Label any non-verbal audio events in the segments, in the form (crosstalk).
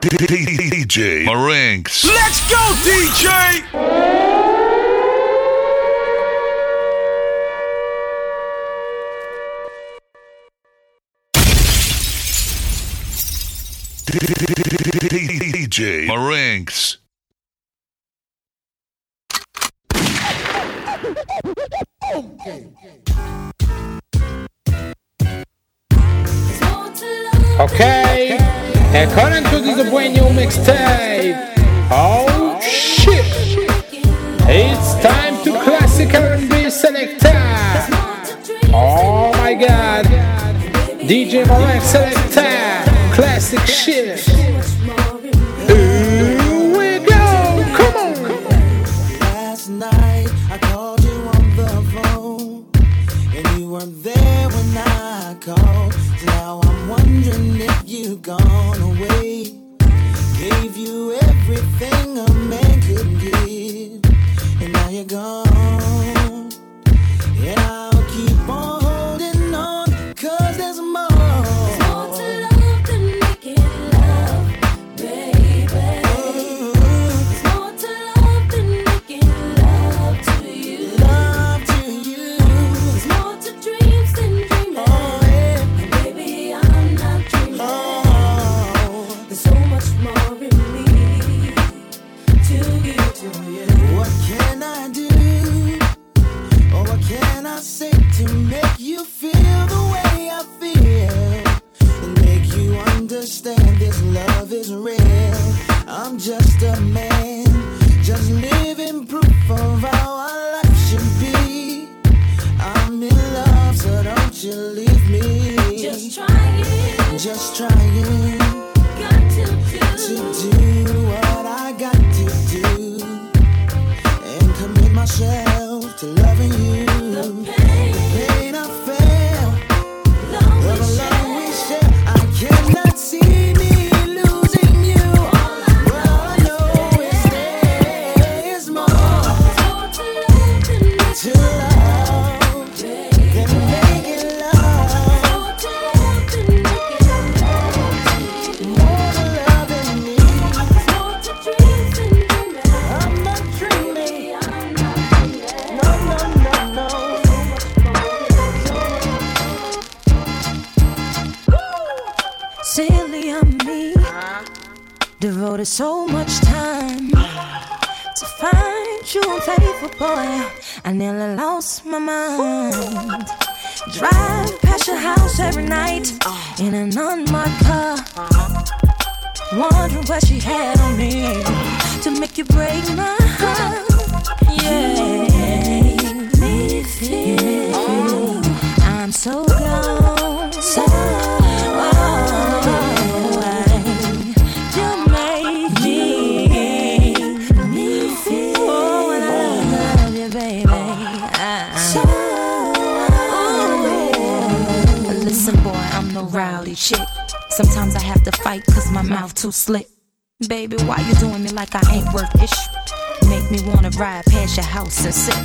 DJ Marinks. Let's go, DJ! DJ Marinks. Okay, according to this brand new mixtape. Oh shit! It's time to classic R&B selector. Oh my god, DJ Marek selector, classic shit. Here we go, come on. Gone everything a man could give, and now you're gone. Understand this love is real. I'm just a man, just living proof of how our life should be. I'm in love, so don't you leave me. Just trying, just trying. Got to do, to do what I got to do and commit myself to loving you. Boy. I nearly lost my mind. Drive past your house every night in an unmarked car. Wondering what she had on me to make you break my heart. Yeah, me feel Sometimes I have to fight cause my mouth too slick. Baby, why you doing me like I ain't worth it? Make me wanna ride past your house and sit.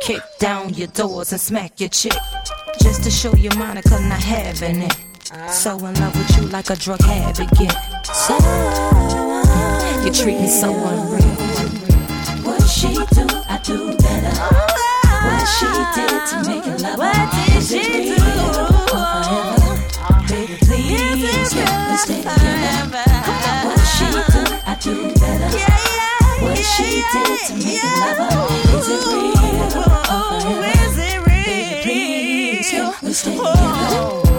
Kick down your doors and smack your chick. Just to show you Monica not having it. So in love with you like a drug habit get. So, you treat me so unreal. What she do, I do better. What she did to make it love What did she do? Stay together. What she do, I do better. What she did to make it love Is it real or forever? Baby, please, let me stay together. Oh,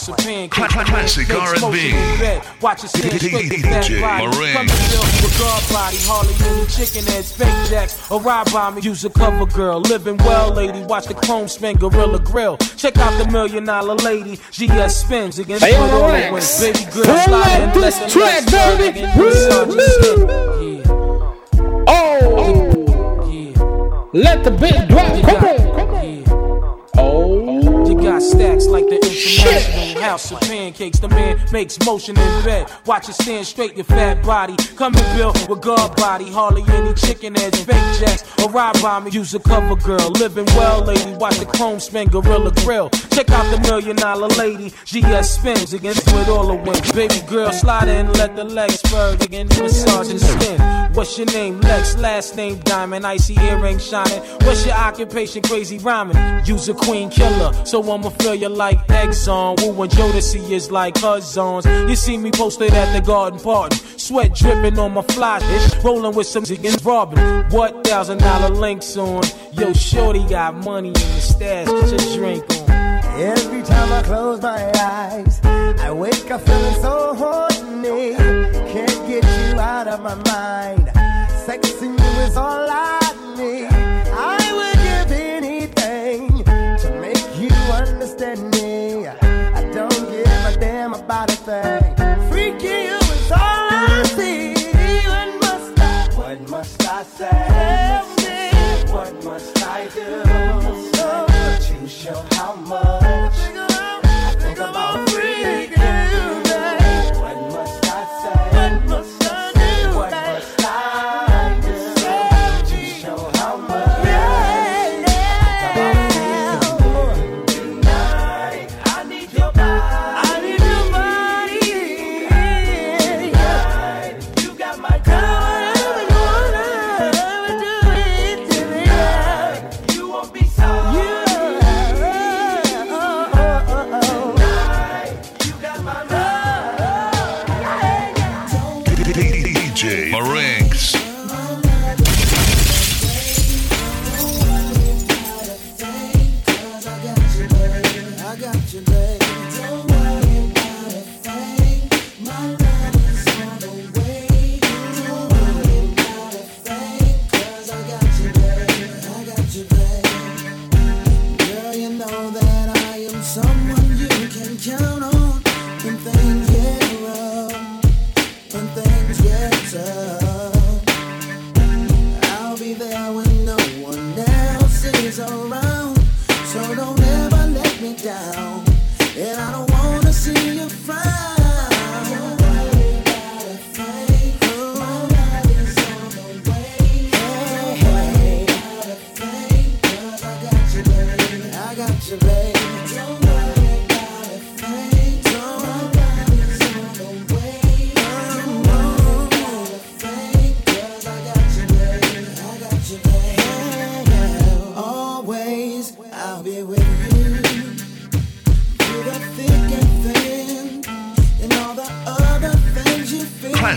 House of pancakes. Cla- cla- classic Makes R&B. bed. Watch it stand straight with that DJ body. Marinx. Come and build with body. Hardly any chicken heads, fake jacks, or ride by me. Use a cover girl. Living well, lady. Watch the chrome spin Gorilla Grill. Check out the million dollar lady. GS spins against Hey, the yo, Lord Marinx. wins. Baby girl, Pull slide up this let the track, legs baby. again. Massage your. Oh! Let the beat drop. Come on. Stacks like the international house of pancakes. The man makes motion in bed. Watch it stand straight, your fat body. Come and build with guard body. Hardly any chicken heads, fake jacks, or ride by me. Use a cover girl. Living well, lady. Watch the chrome spin Gorilla Grill. Check out the million dollar lady. GS spins against with all the wins. Baby girl, slide in, let the legs spur again. Massage and skin. What's your name? Lex, last name Diamond. Icy earring shining. What's your occupation? Crazy rhyming. Use a queen killer. So I'ma feel you like Exxon. Woo and Jodeci is like zones. You see me posted at the garden party. Sweat dripping on my fly. Rolling with some ziggins robbing. What thousand dollar links on? Yo, shorty got money in the stash. Your drink on. Every time I close my eyes, I wake up feeling so horny. Can't get you out of my mind. Sexing you is all I thing.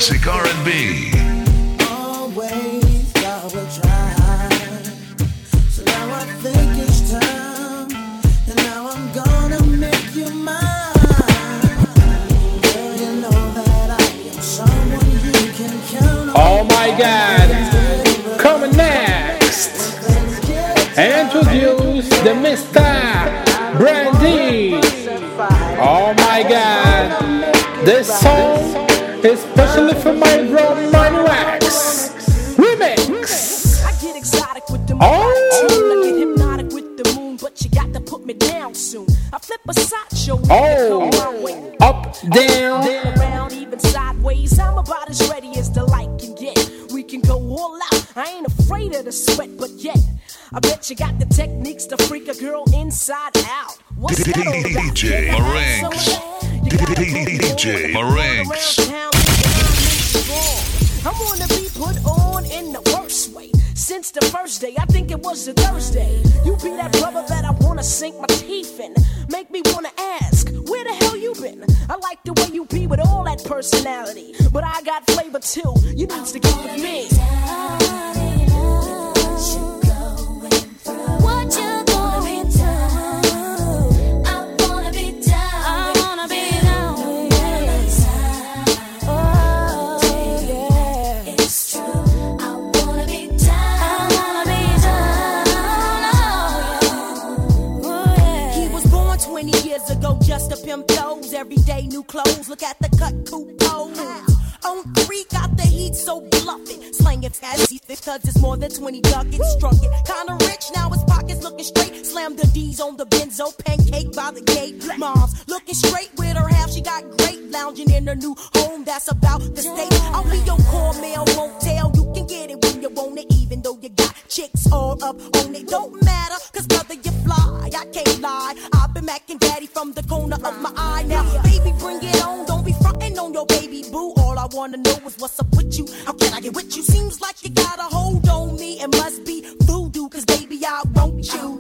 classic R&B. all up on it. Don't matter, cause brother, you fly. I can't lie. I've been macking daddy from the corner of my eye. Now, baby, bring it on. Don't be frontin' on your baby boo. All I wanna know is what's up with you. How can I get with you? Seems like you got a hold on me. It must be voodoo, cause baby, I want you.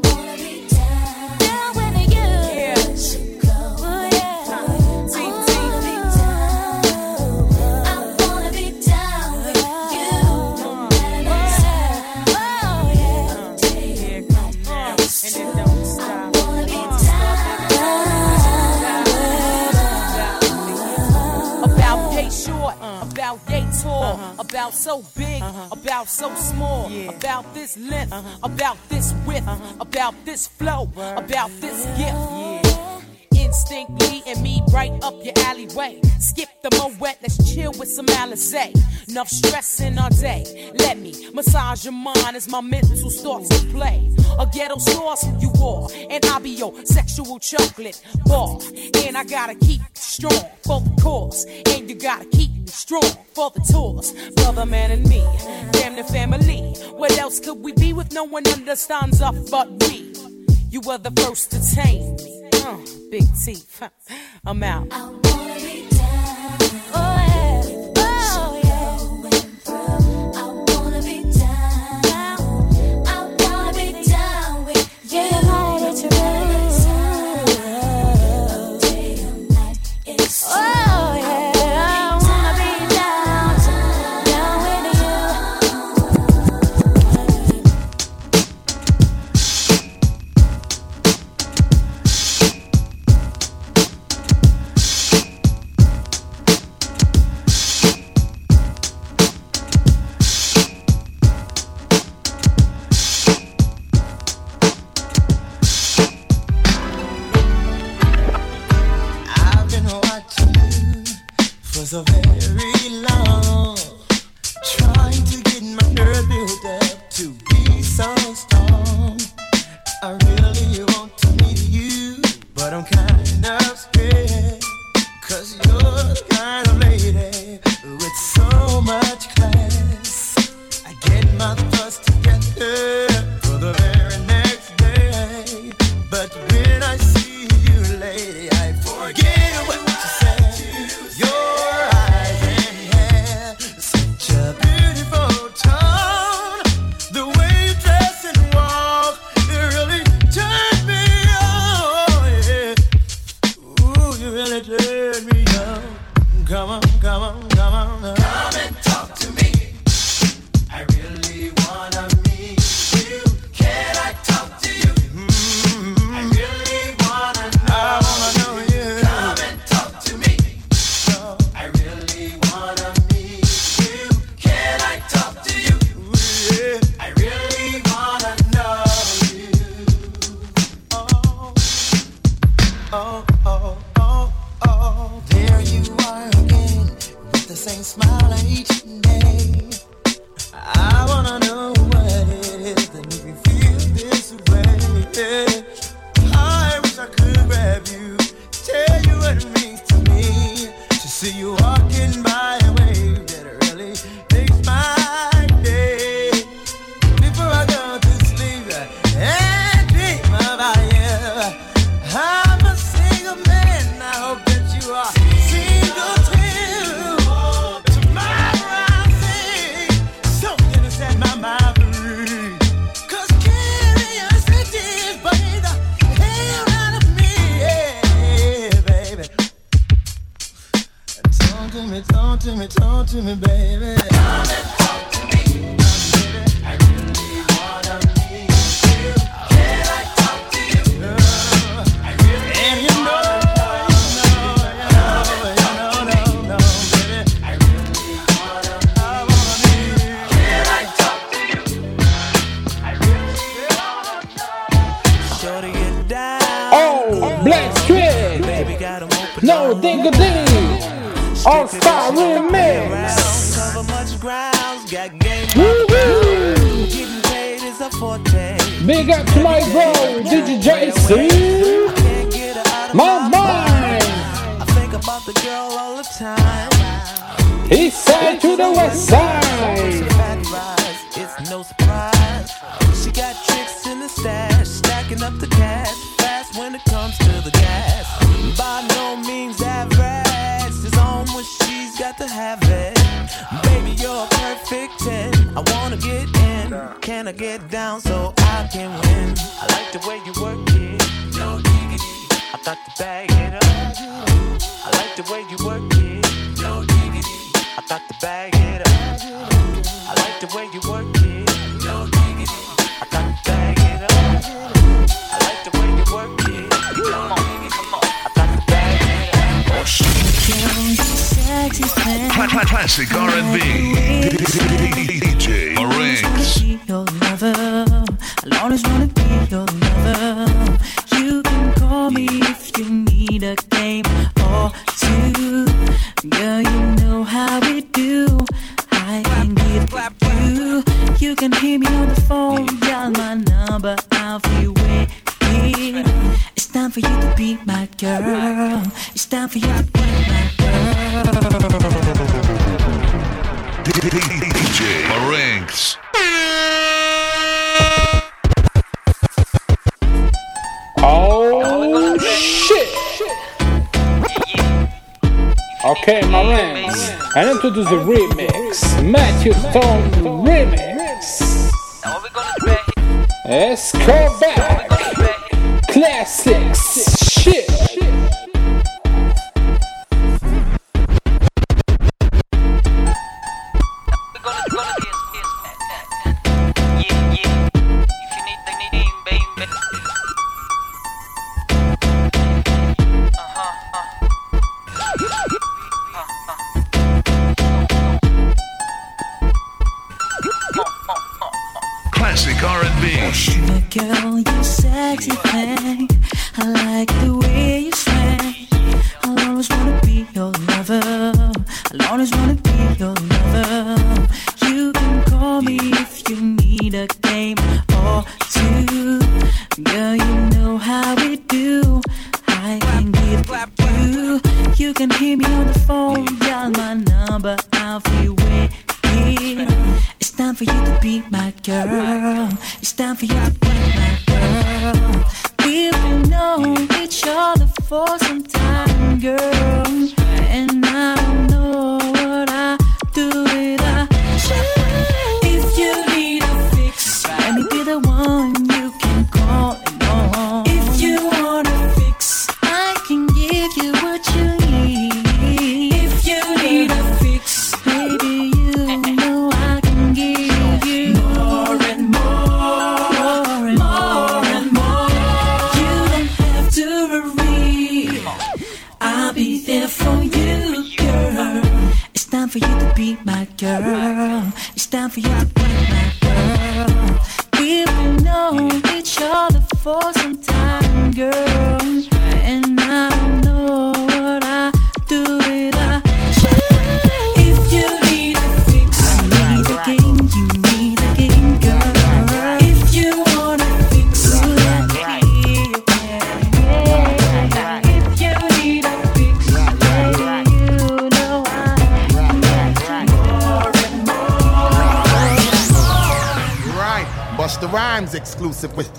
about so big, uh-huh. about so small, yeah. about this length, uh-huh. about this width, uh-huh. about this flow, Word. about this gift. Yeah. Stink Lee and me right up your alleyway. Skip the moet, let's chill with some Alizé. Enough stress in our day. Let me massage your mind as my mental starts to play. A ghetto sauce you are, and I'll be your sexual chocolate bar. And I gotta keep strong for the cause, and you gotta keep strong for the tours. Brother man and me, damn the family. What else could we be with no one understands us but me? You were the first to tame me. Uh, big teeth. (laughs) I'm out. No Diggity. All Star Remix. Cover much forte. Big up to my bro, DJ JC. My mind. I think about the girl all the time. East side to the west side. It's no surprise. She got tricks in the stash, stacking up the cash fast when it comes to the gas. By Can I get down so I can win? I like the way you work it. No diggity. I got to bag it up. I like the way you work it. No diggity. I got to bag it up. I like the way you work it. No diggity. I got to bag it up. I like the way you work it. Come on, come on. I got to bag it up. Oh shit. Cla- cla- Classic R&B. Your lover. You can call me if you need a game or two. Girl, you know how we do. I can give you. You can hear me on the phone, dial my number. I'll be waiting. It's time for you to be my girl. It's time for you to be my girl. DJ Marinks. Okay, my ranks. I introduce the remix. Matthew Stone remix. Let's go back. Classics. Shit. Girl, you sexy thing.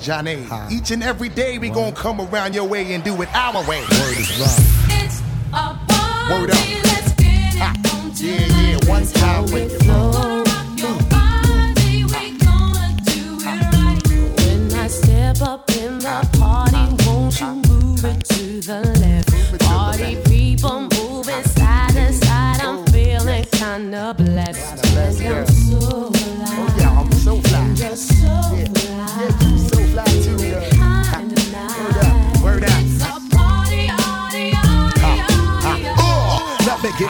Exclusive with Johnny. Each and every day we gon' come around your way and do it our way. Word is It's a party. Word up. Let's get it on Yeah, yeah, one time with you. When I step up in the party, won't you move it to the left? Party people moving side to side, I'm oh. feeling kinda blessed. And I'm so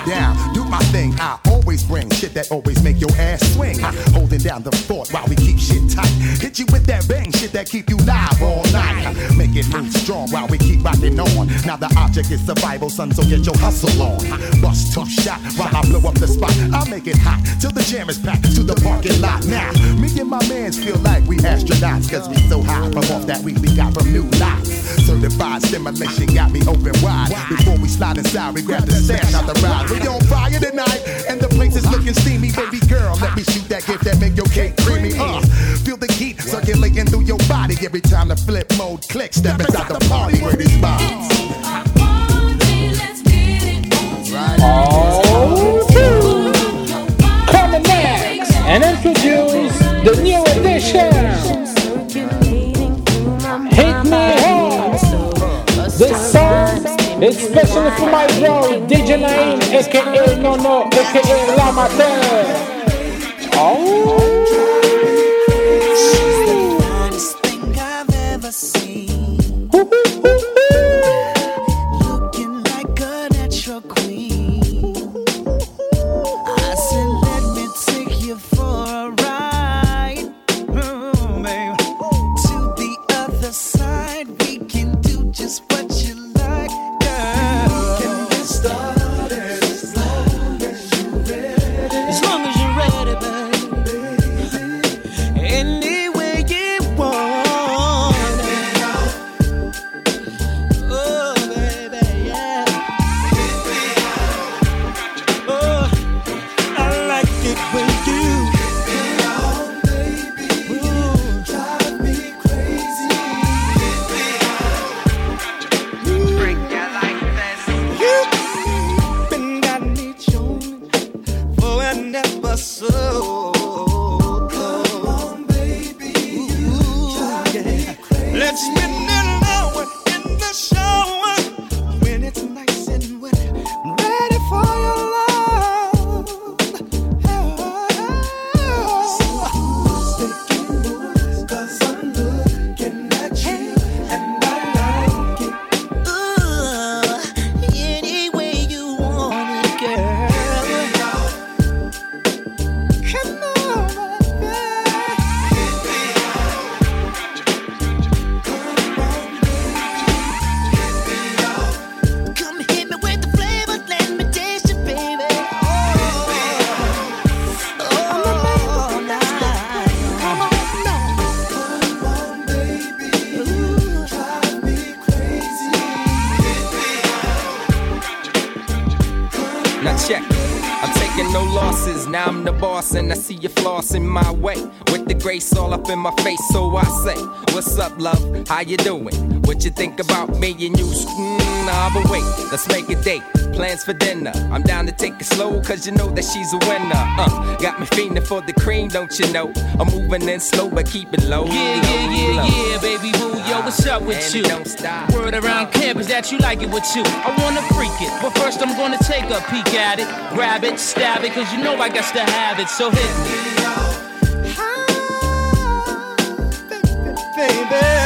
down, do my thing. I always bring shit that always make your ass swing. Holding down the fort while we keep shit tight. Hit you with that bang shit that keep you live all night. Make it move strong while we keep rocking on. Now the object is survival, son, so get your hustle on. Bust tough shot while I blow up the spot. I make it hot till the jam is packed to the parking lot. Now, me and my mans feel like we astronauts, cause we so high from off that weed we got from new lots. Certified stimulation got me open wide. Before we slide inside, we grab the stash out the ride. We on fire tonight, and the place is looking steamy. Baby girl, let me shoot that gift that make your cake creamy. Uh, feel the heat circulating through your body every time the flip mode clicks. Step inside the party where this vibe. Coming song is specially for my bro DJ Naim, aka No No, aka Lamater. Oh. How you doing? What you think about me and you? Mm, nah, but wait, let's make a date. Plans for dinner. I'm down to take it slow, cause you know that she's a winner. Uh, got me feeling for the cream, don't you know? I'm moving in slow, but keep it low. Yeah, low, yeah, yeah, low. yeah, baby boo, yo, uh, what's up with and you? Don't stop. Word around campus that you like it with you. I wanna freak it, but first I'm gonna take a peek at it. Grab it, stab it, cause you know I got to have it, so hit me. Baby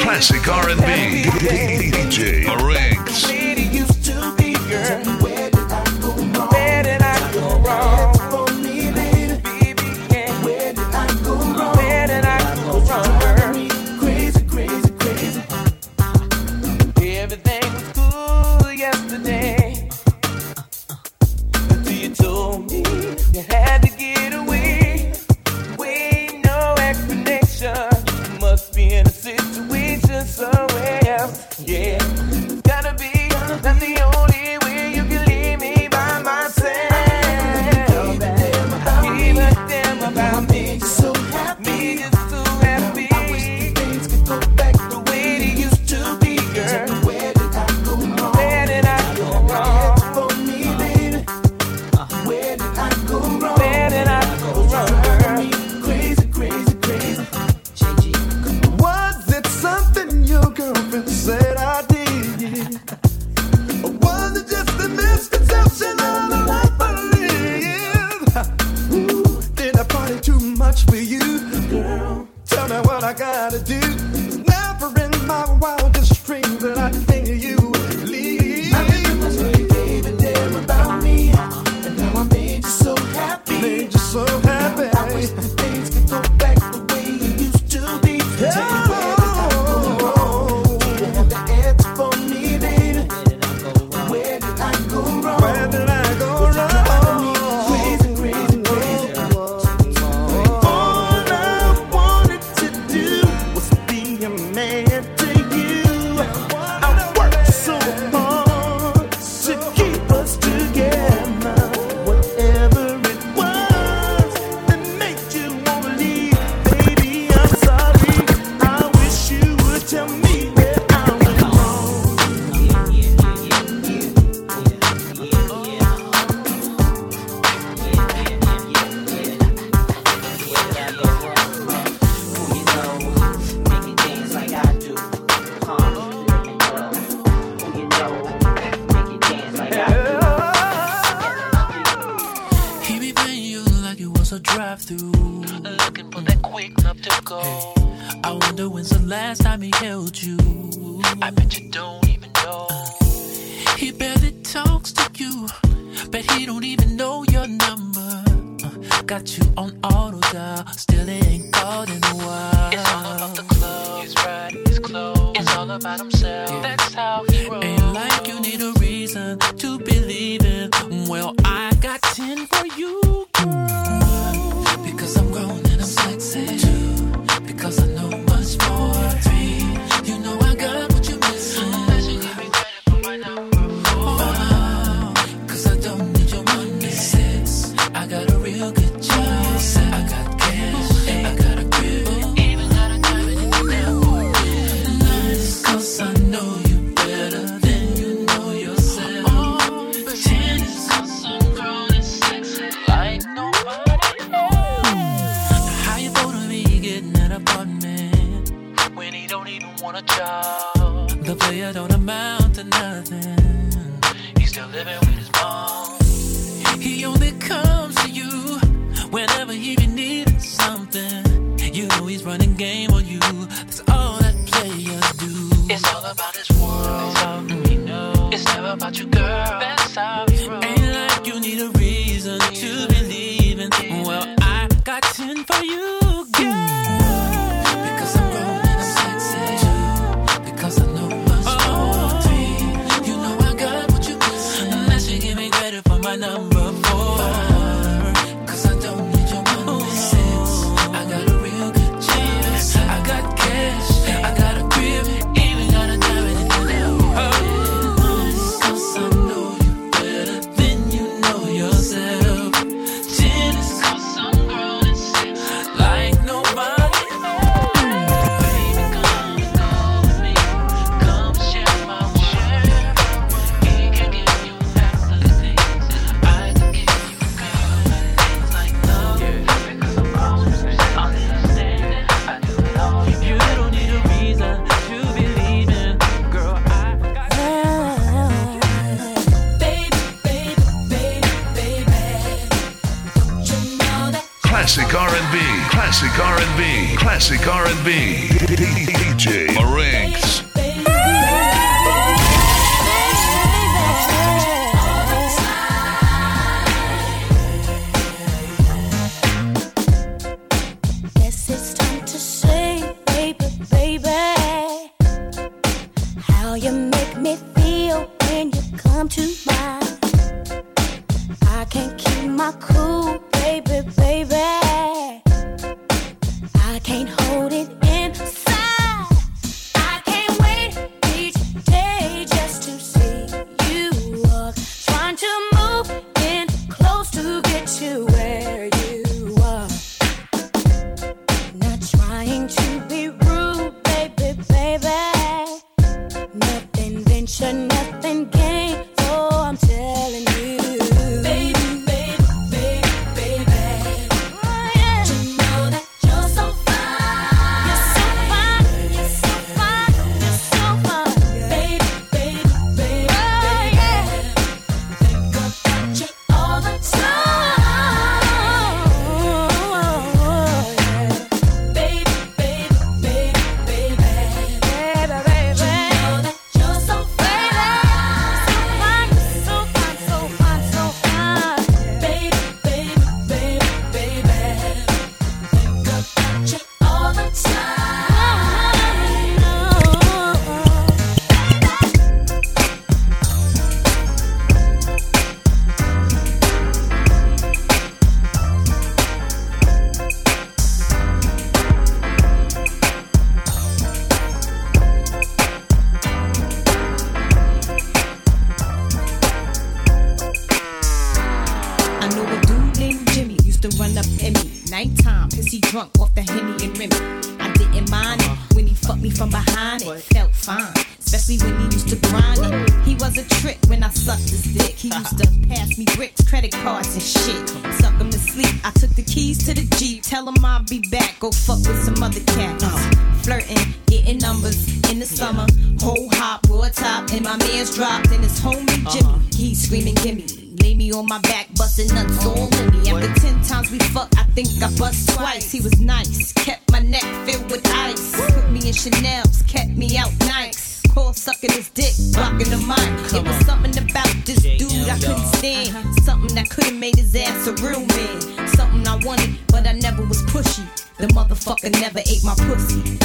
Classic R&B. DJ drunk off the Henny and Remy. I didn't mind it when he fucked me from behind. It felt fine, especially when he used to grind it. He was a trick when I sucked his dick. He used to pass me bricks, credit cards, and shit. Suck him to sleep. I took the keys to the Jeep. Tell him I'll be back. Go fuck with some other cats. Flirting, getting numbers in the summer. Whole hop, raw top, and my man's dropped. And his homie uh-huh. Jimmy, he's screaming, gimme. Lay me on my back, busting nuts we fucked, I think I bust twice. He was nice, kept my neck filled with ice. Put me in Chanel's, kept me out nice. Call sucking his dick, blocking the mic. It was something about this dude I couldn't stand. Uh-huh. Something that could have made his ass a real man. Something I wanted, but I never was pushy. The motherfucker never ate my pussy.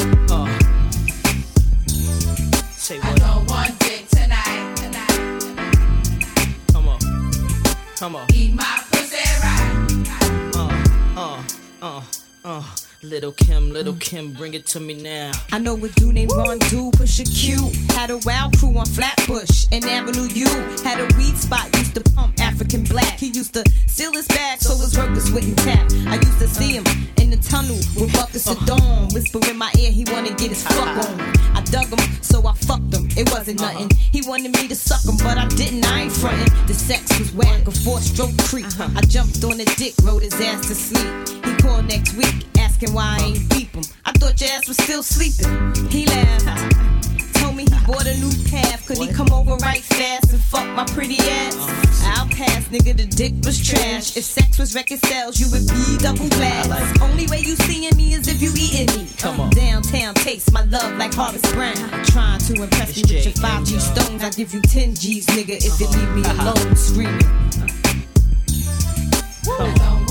Little Kim, little Kim, bring it to me now. I know a dude named Ron Do, push a Q. Had a wild crew on Flatbush and Avenue U. Had a weed spot, used to pump African black. He used to steal his bag so his workers wouldn't tap. I used to see him in the tunnel with buckets of Dom. Whisper in my ear, he wanna get his fuck on. I dug him, so I fucked him. It wasn't uh-huh. nothing. He wanted me to suck him, but I didn't. I ain't frontin'. The sex was whack, a four stroke creep. Uh-huh. I jumped on the dick, rode his ass to sleep. He called next week, asking why I ain't beep him. I thought your ass was still sleeping. He laughed told me he bought a new calf. Could he come over right fast and fuck my pretty ass? Oh. I'll pass, nigga, the dick was trash. If sex was record sales, you would be double glass. Like Only way you seeing me is if you eating me. Come on. Downtown taste my love like Harvest Brown. Trying to impress it's me with your 5G you stones. I give you 10 G's, nigga, if uh -huh. you leave me uh-huh. alone screaming. Come on.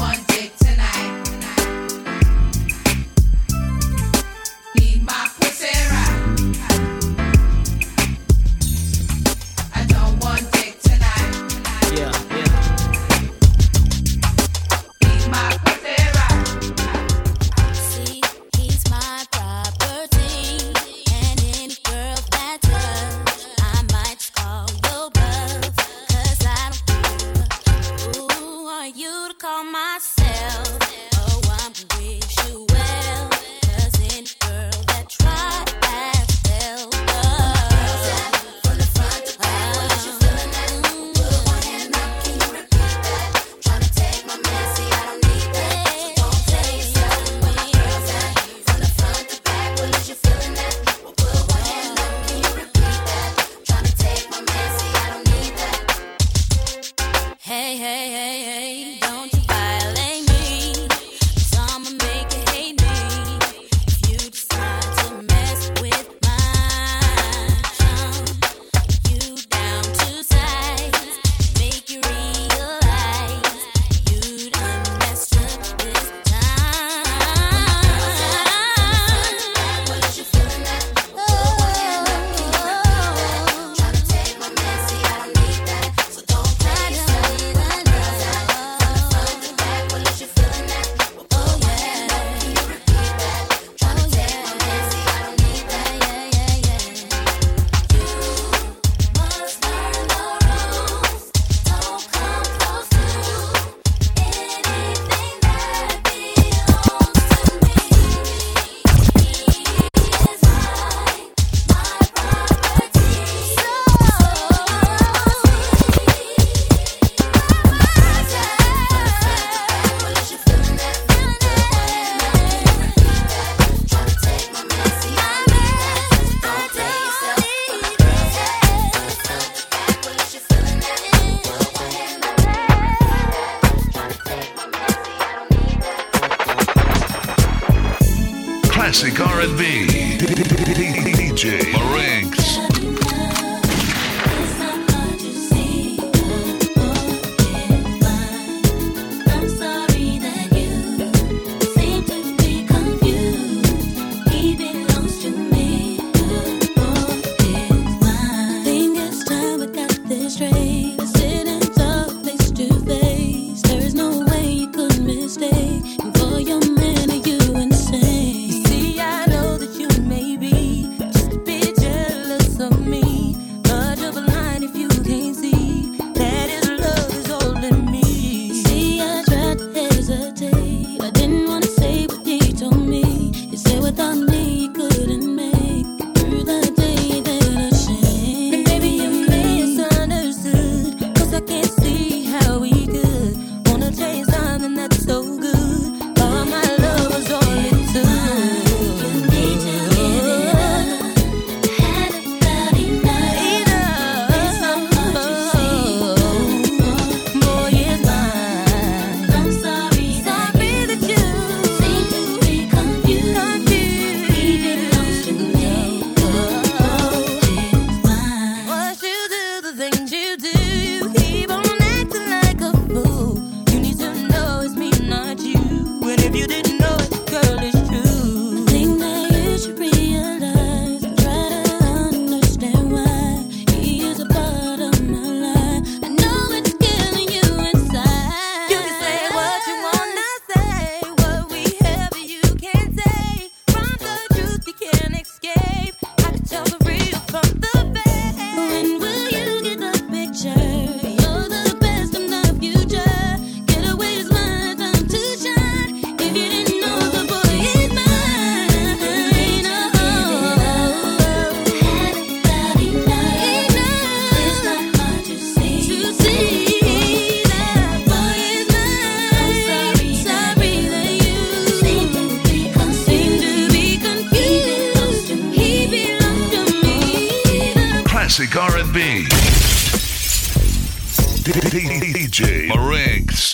Marinx.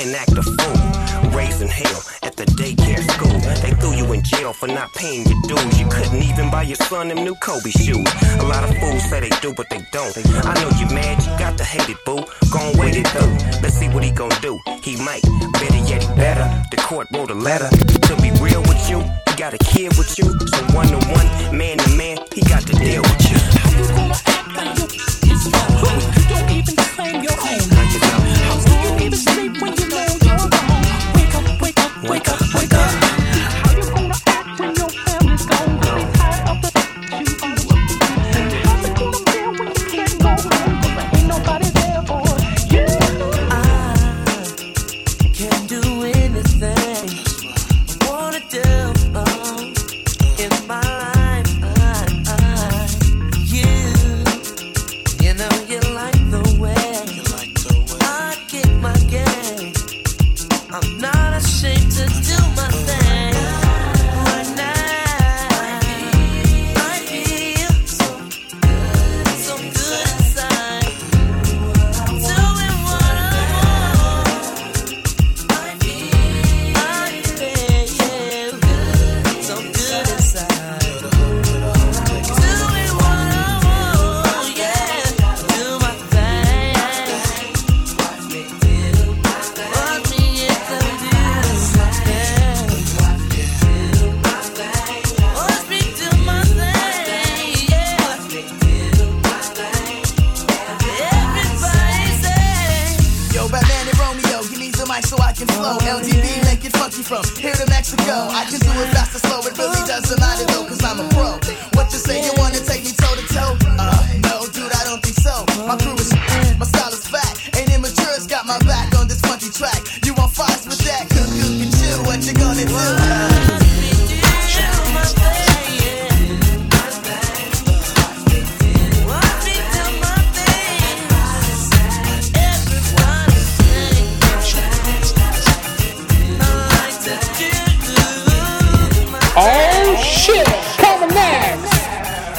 and act a fool. Raising hell at the daycare school. They threw you in jail for not paying your dues. You couldn't even buy your son them new Kobe shoes. A lot of fools say they do, but they don't. I know you mad, you got to hate it, boo. Gon' wait it through. Let's see what he gon' do. He might, better yet, he better. The court wrote a letter. To be real with you, he got a kid with you. So one to one, man to man, he got to deal with you. How you gonna act on you? It's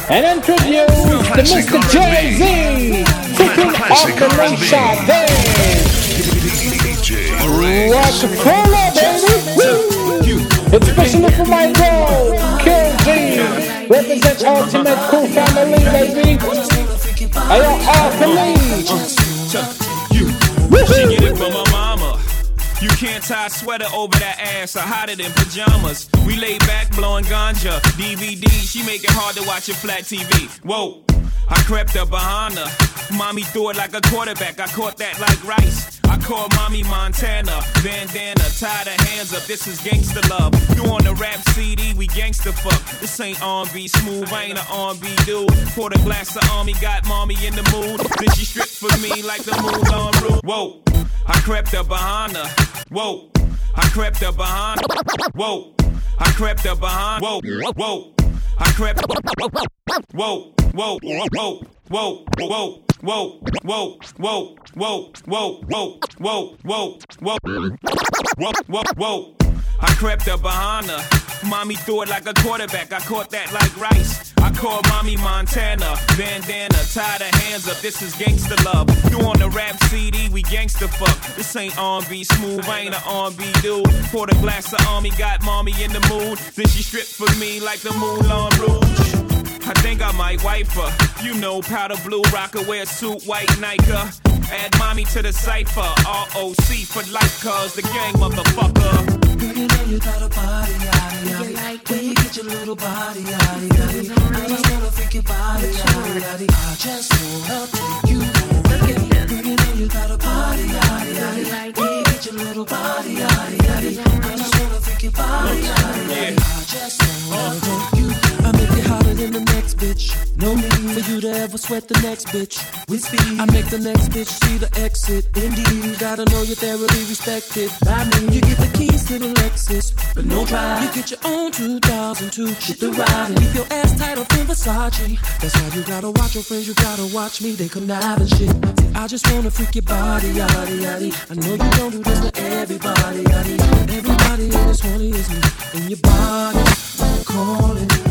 and introduce to Mr. Jay Z, kicking off the lunchtime dance. Rockefeller, baby! Woo. Especially for my girl, Kill D. Represent Ultimate Cool Family, baby. Are you all for me? Woo can't tie a sweater over that ass hide it in pajamas. We lay back blowing ganja. DVD, she make it hard to watch a flat TV. Whoa. I crept up behind her. Mommy threw it like a quarterback. I caught that like rice. I called mommy Montana. Bandana, tie the hands up. This is gangster love. You on the rap CD, we gangster fuck. This ain't R&B smooth. I ain't an R&B dude. Poured a glass of army, got mommy in the mood. Then she stripped for me like the Moulin Rouge. Whoa. I crept up behind her. Whoa. I crept up behind. Whoa. I crept up behind. Whoa. Whoa. I crept. Whoa. Whoa. Whoa. Whoa. Whoa. Whoa. Whoa, whoa, whoa, whoa, whoa, whoa, whoa, whoa, whoa, whoa, whoa. I crept up behind her. Mommy threw it like a quarterback. I caught that like rice. I called mommy Montana. Bandana, tie the hands up. This is gangster love. You on the rap CD, we gangster fuck. This ain't R&B smooth. I ain't an R&B dude. Poured a glass of army, got mommy in the mood. Then she stripped for me like the Moulin Rouge. I think I might wife her. You know, powder blue Rocawear suit, white Nike. Add mommy to the cipher. ROC for life, cause the gang motherfucker. Girl, you know you got a body, yaddy, yaddy. When you get your little body, yaddy, yaddy. I just wanna freak your body, yaddy, yaddy. I just wanna take you home. Girl, you know you got a body, yaddy, yaddy. When you get your little body, yaddy, yaddy. I just wanna freak your body, yaddy, yaddy. I just wanna take you I make it hotter than the next bitch. No need for you to ever sweat the next bitch. With speed, I make the next bitch see the exit. Indeed, you gotta know you're thoroughly respected by me. You get the keys to the Lexus, but no drive. You get your own 2002. Shit the ride. Keep your ass tight up in Versace. That's why you gotta watch your friends. You gotta watch me. They connive and shit. I just wanna freak your body, yaddy, yaddy. I know you don't do this to everybody, yaddy. Everybody in this horny is me. And your body calling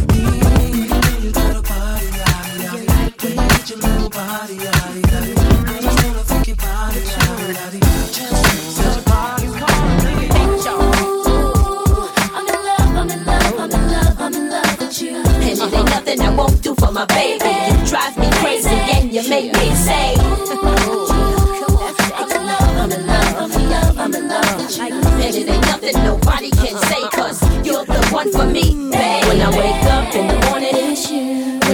yaddy. When you get your little body, yaddy, yaddy. I just wanna your body, yaddy, yaddy. Just your body's calling me. And it ain't nothing I won't do for my baby. You drive me crazy and you make me say. I'm in love, I'm in love, I'm in love, I'm in love with you. And it ain't nothing nobody can say, cause you're the one for me, babe. When I wake up in the morning, it's you.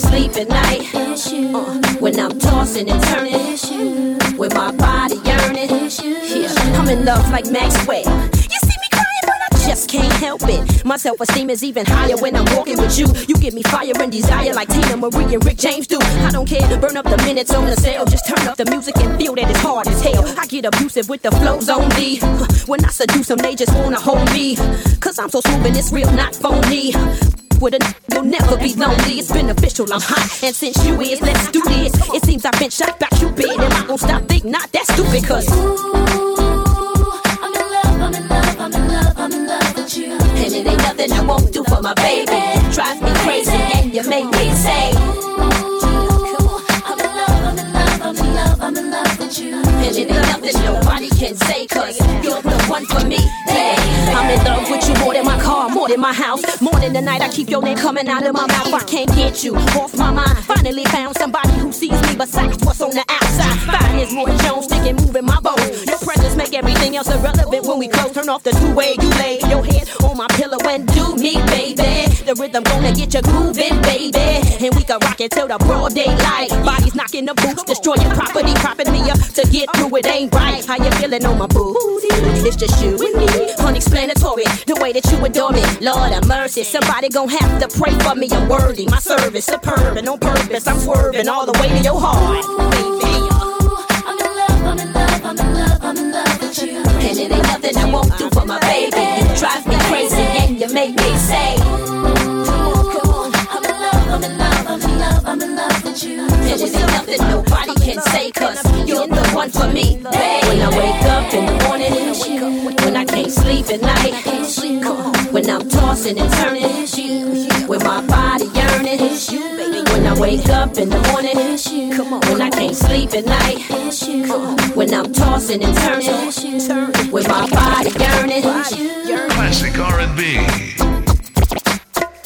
Sleep at night. Uh, when I'm tossing and turning. When my body yearning. Yeah, I'm in love like Maxwell. You see me crying, but I just can't help it. My self esteem is even higher when I'm walking with you. You give me fire and desire like Teena Marie and Rick James do. I don't care, to burn up the minutes on the cell. Just turn up the music and feel that it's hard as hell. I get abusive with the flows on me. When I seduce them, they just wanna hold me. Cause I'm so smooth and it's real, not phony. With a n- you'll never be lonely. It's beneficial, I'm hot. And since you is, let's do this. It seems I've been shot by Cupid. And I gonna stop? Think not that stupid, cause. I'm in love, I'm in love, I'm in love, I'm in love with you. And it ain't nothing I won't do for my baby. You drive me crazy and you make me say. Ooh, I'm in love, I'm in love, I'm in love, I'm in love you. And it ain't nothing nobody can say, cause you're the one for me. Yeah. I'm in love with you more than my car, more than my house. More than the night I keep your name coming out of my mouth. I can't get you off my mind. Finally found somebody who sees me besides what's on the outside. Fine as Roy Jones, sticking, moving my bones. Your make everything else irrelevant when we close. Turn off the two-way you lay your head on my pillow and do me, baby. The rhythm gonna get you grooving, baby. And we can rock it till the broad daylight. Bodies knocking the boots, destroying property, propping me up to get through it ain't right. How you feeling on my booty? It's just you and me, unexplanatory. The way that you adore me, Lord have mercy. Somebody gon' have to pray for me. I'm worthy, my service superb and on purpose. I'm swerving all the way to your heart, baby. I'm in love, I'm in love, I'm in love, I'm in love with you. And it ain't nothing I won't do for my baby. You drive me crazy and you make me say. I'm in love, with you. Ain't nothing nobody can say, cause you're the one for me. When I wake up in the morning, it's you. When I can't sleep at night, it's you. When I'm tossing and turning, it's you. When my body yearning, it's you, baby. I wake up in the morning, it's you. Come on. When I can't sleep at night, it's you. on when I'm tossing and turning, it's you. With my body yearning, it's you. Classic R&B.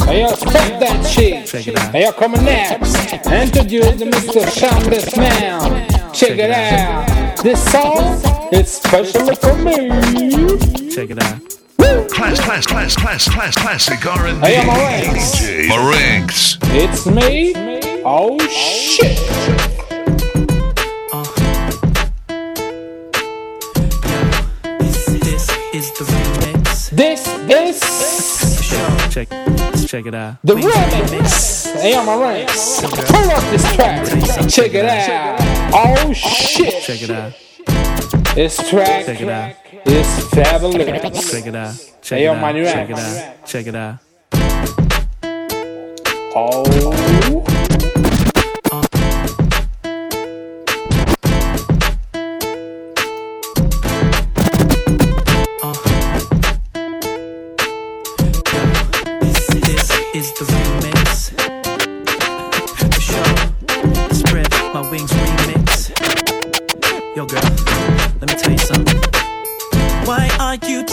Hey yo, step that shit. Check it. Hey yo, coming next. Introduce the Mr. Sean this man. Check it out. This song, it's specially for me. Check it out. Class, class, class, class, class, classic R&B. Hey, I'm It's me. Oh, shit. Uh, this, this. Check, check it out. The remix. Hey, I'm Marinx. Turn up this track. Check it out. Oh, shit. Check it out. This track. Check it out. It's fabulous. Check it out. Check it out. Check it out. Check it out. Oh.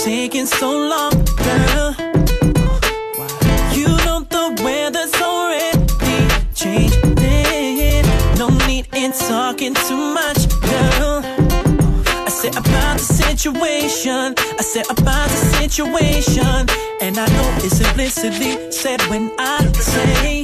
taking so long, girl? You know the weather's already changing. No need in talking too much, girl. I said about the situation. I said about the situation, and I know it's implicitly said when I say.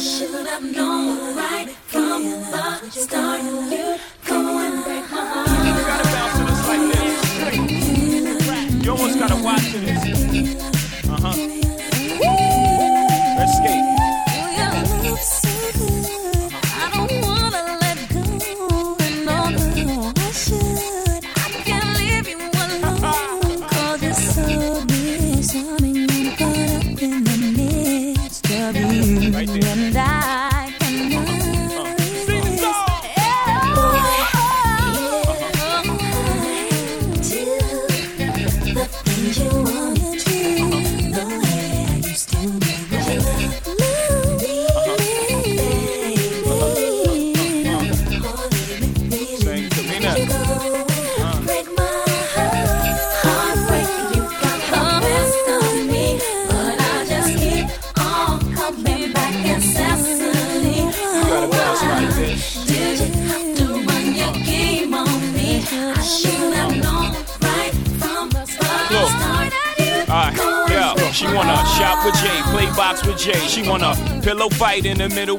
should have known right from the start. You fight in the middle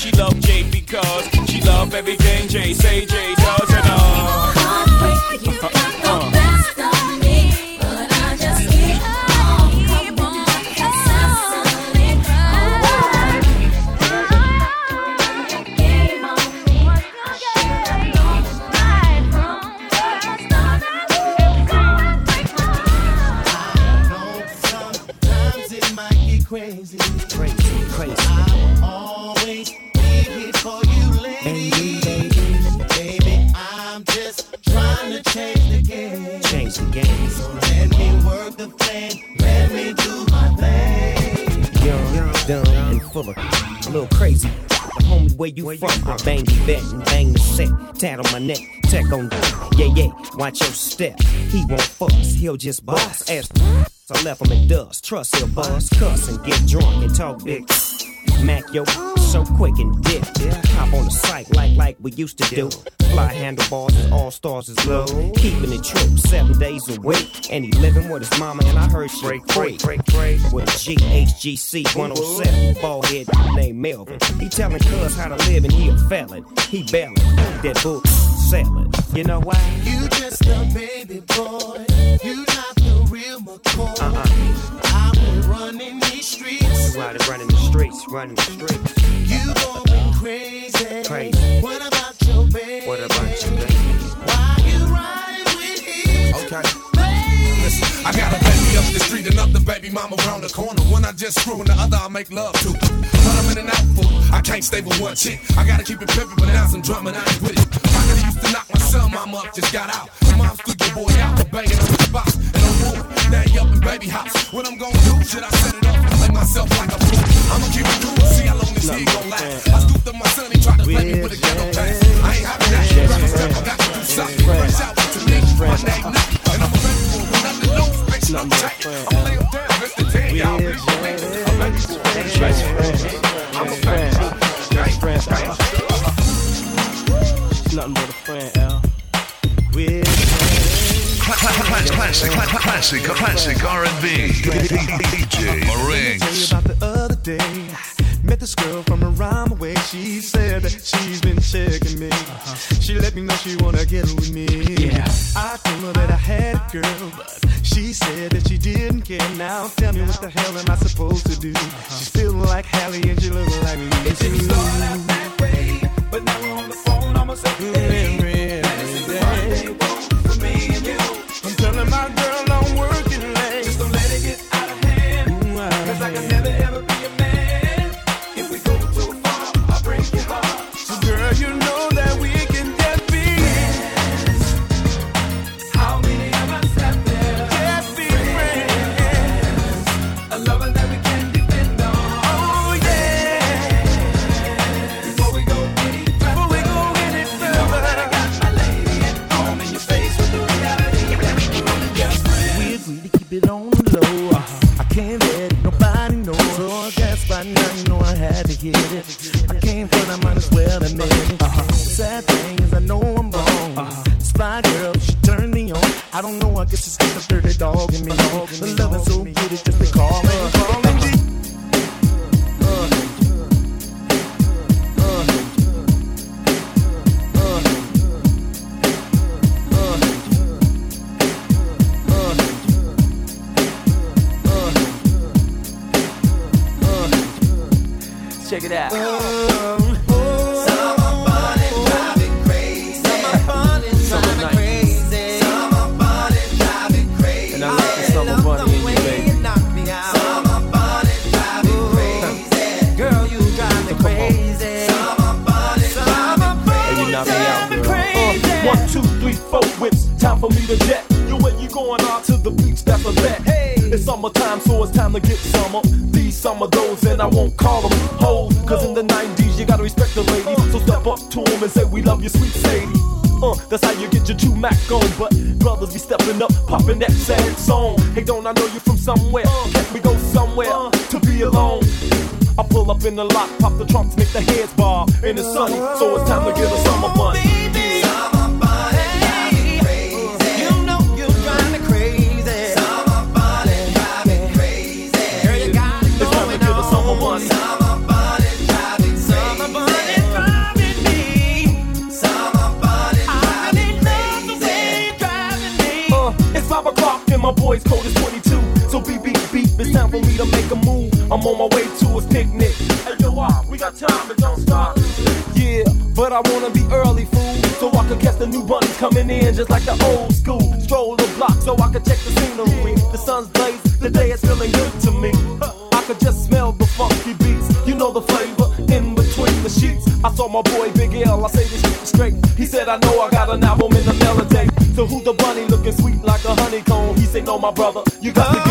she love Jay because she love everything Jay say Jay does and uh. Dumb, and full of a little crazy. The homie, where you from? I bang the vet and bang the set. Tat on my neck, tech on the Yeah, yeah, watch your step. He won't fuss, he'll just bust. Ass I left him in dust. Trust he'll bust, cuss and get drunk and talk big. Mac yo so quick and dip. Hop on the site like like we used to do. Fly handlebars and all stars is low. Keeping it true seven days a week. And he living with his mama and I heard she break break break break with a GHGC 107 bald head named Melvin. He telling cuz how to live and he a felon. He bailing that book selling. You know why? You just a baby boy. You not the real McCoy. Uh-uh. I've been running these streets. You out here running the streets, running the streets. You going crazy. Crazy. What about your baby? What about you, baby? Why you riding with him? Okay. Listen, I got a baby up the street, and another baby mama around the corner. One I just screw and the other I make love to. But I'm in and out fool. I can't stay with one chick. I gotta keep it pimpin', but now some drama, I ain't with it. Pocket used to knock my son, mama up, just got out. My mom stood your boy out for banging on the box. And I'm bored. Now he up in baby house. What I'm gonna do? Should I set it up and play myself like a fool? I'ma keep it cool, see how long this heat gon' last. I scooped up my son, he tried to play me with a ghetto pass. I ain't having that. Grab a step, I got to do something. Reach out to me, my name Nick, and I'm ready for. Nothing loose, bitch, no check. I'ma lay him down, Mr. Tan, y'all bitch. I'm ready for it. Best friend. I'm a. Best friend. Nothing but a Classic, classic, classic R&B. DJ Marinx. Tell you about the other day. Met this girl from around the way. She said that she's been checking me. Uh-huh. She let me know she wanna get with me. Yeah. I told her that I had a girl, but she said that she didn't care. Now tell me what the hell am I supposed to do? Uh-huh. She's feeling like Hallie and she looking like me. It didn't start out that way, but now we're on the phone almost every day. My boy's code is 22. So beep, beep, beep, it's time for me to make a move. I'm on my way to a picnic. Hey, yo, we got time, but don't stop. Yeah, but I wanna be early, fool. So I can catch the new bunnies coming in just like the old school. Stroll the block so I can check the scenery. The sun's blaze, the day is feeling good to me. I could just smell the funky beats. You know the flavor in between the sheets. I saw my boy Big L, I say this shit straight. He said, I know I got an album in the melody. So who the bunny looking sweet like a honeycomb? Said, my brother, you got to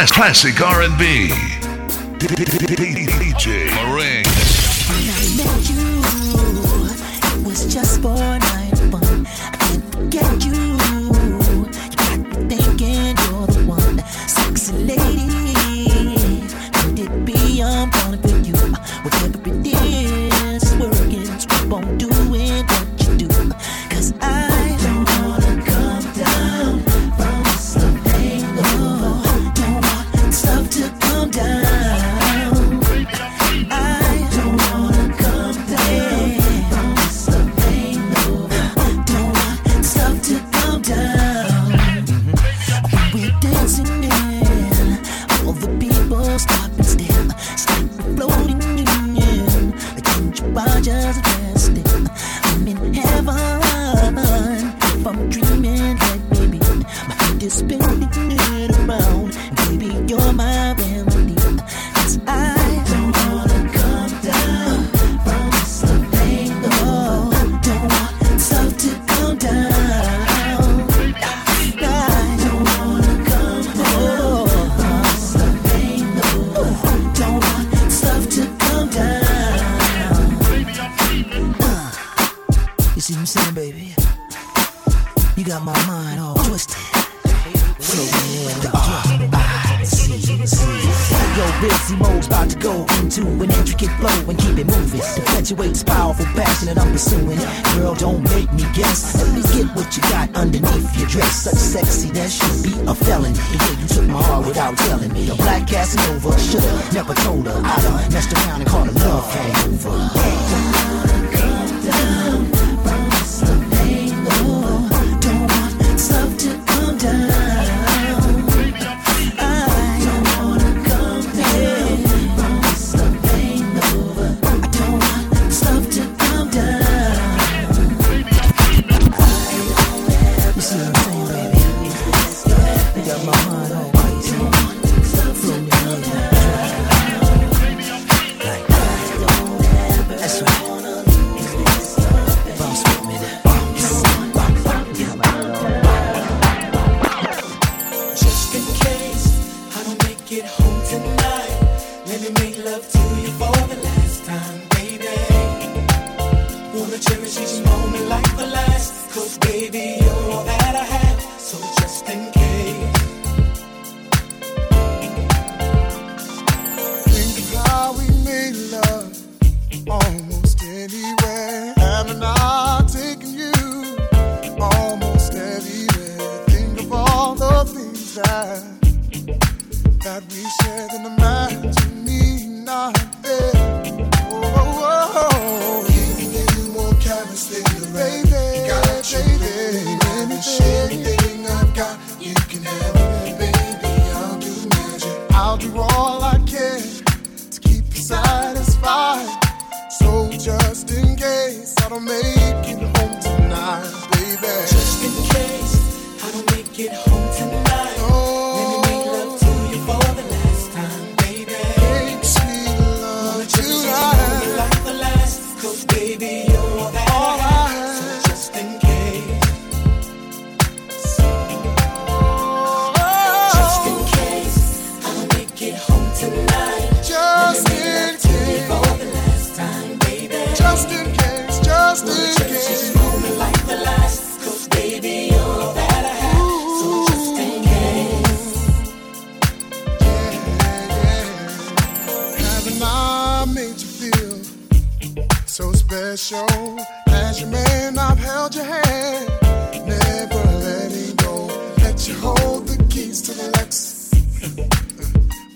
Class, classic R&B. DJ Maring.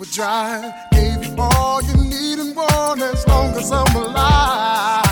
were. Gave you all you need and want as long as I'm alive.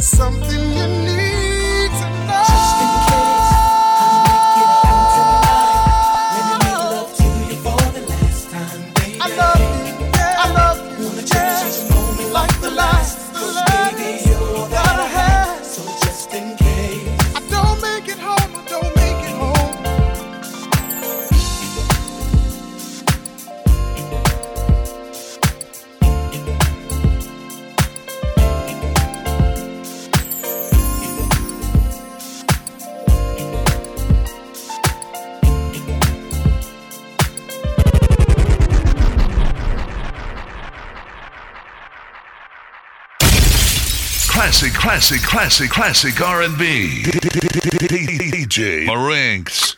there's something you classic, classic, classic R&B. DJ Marinx.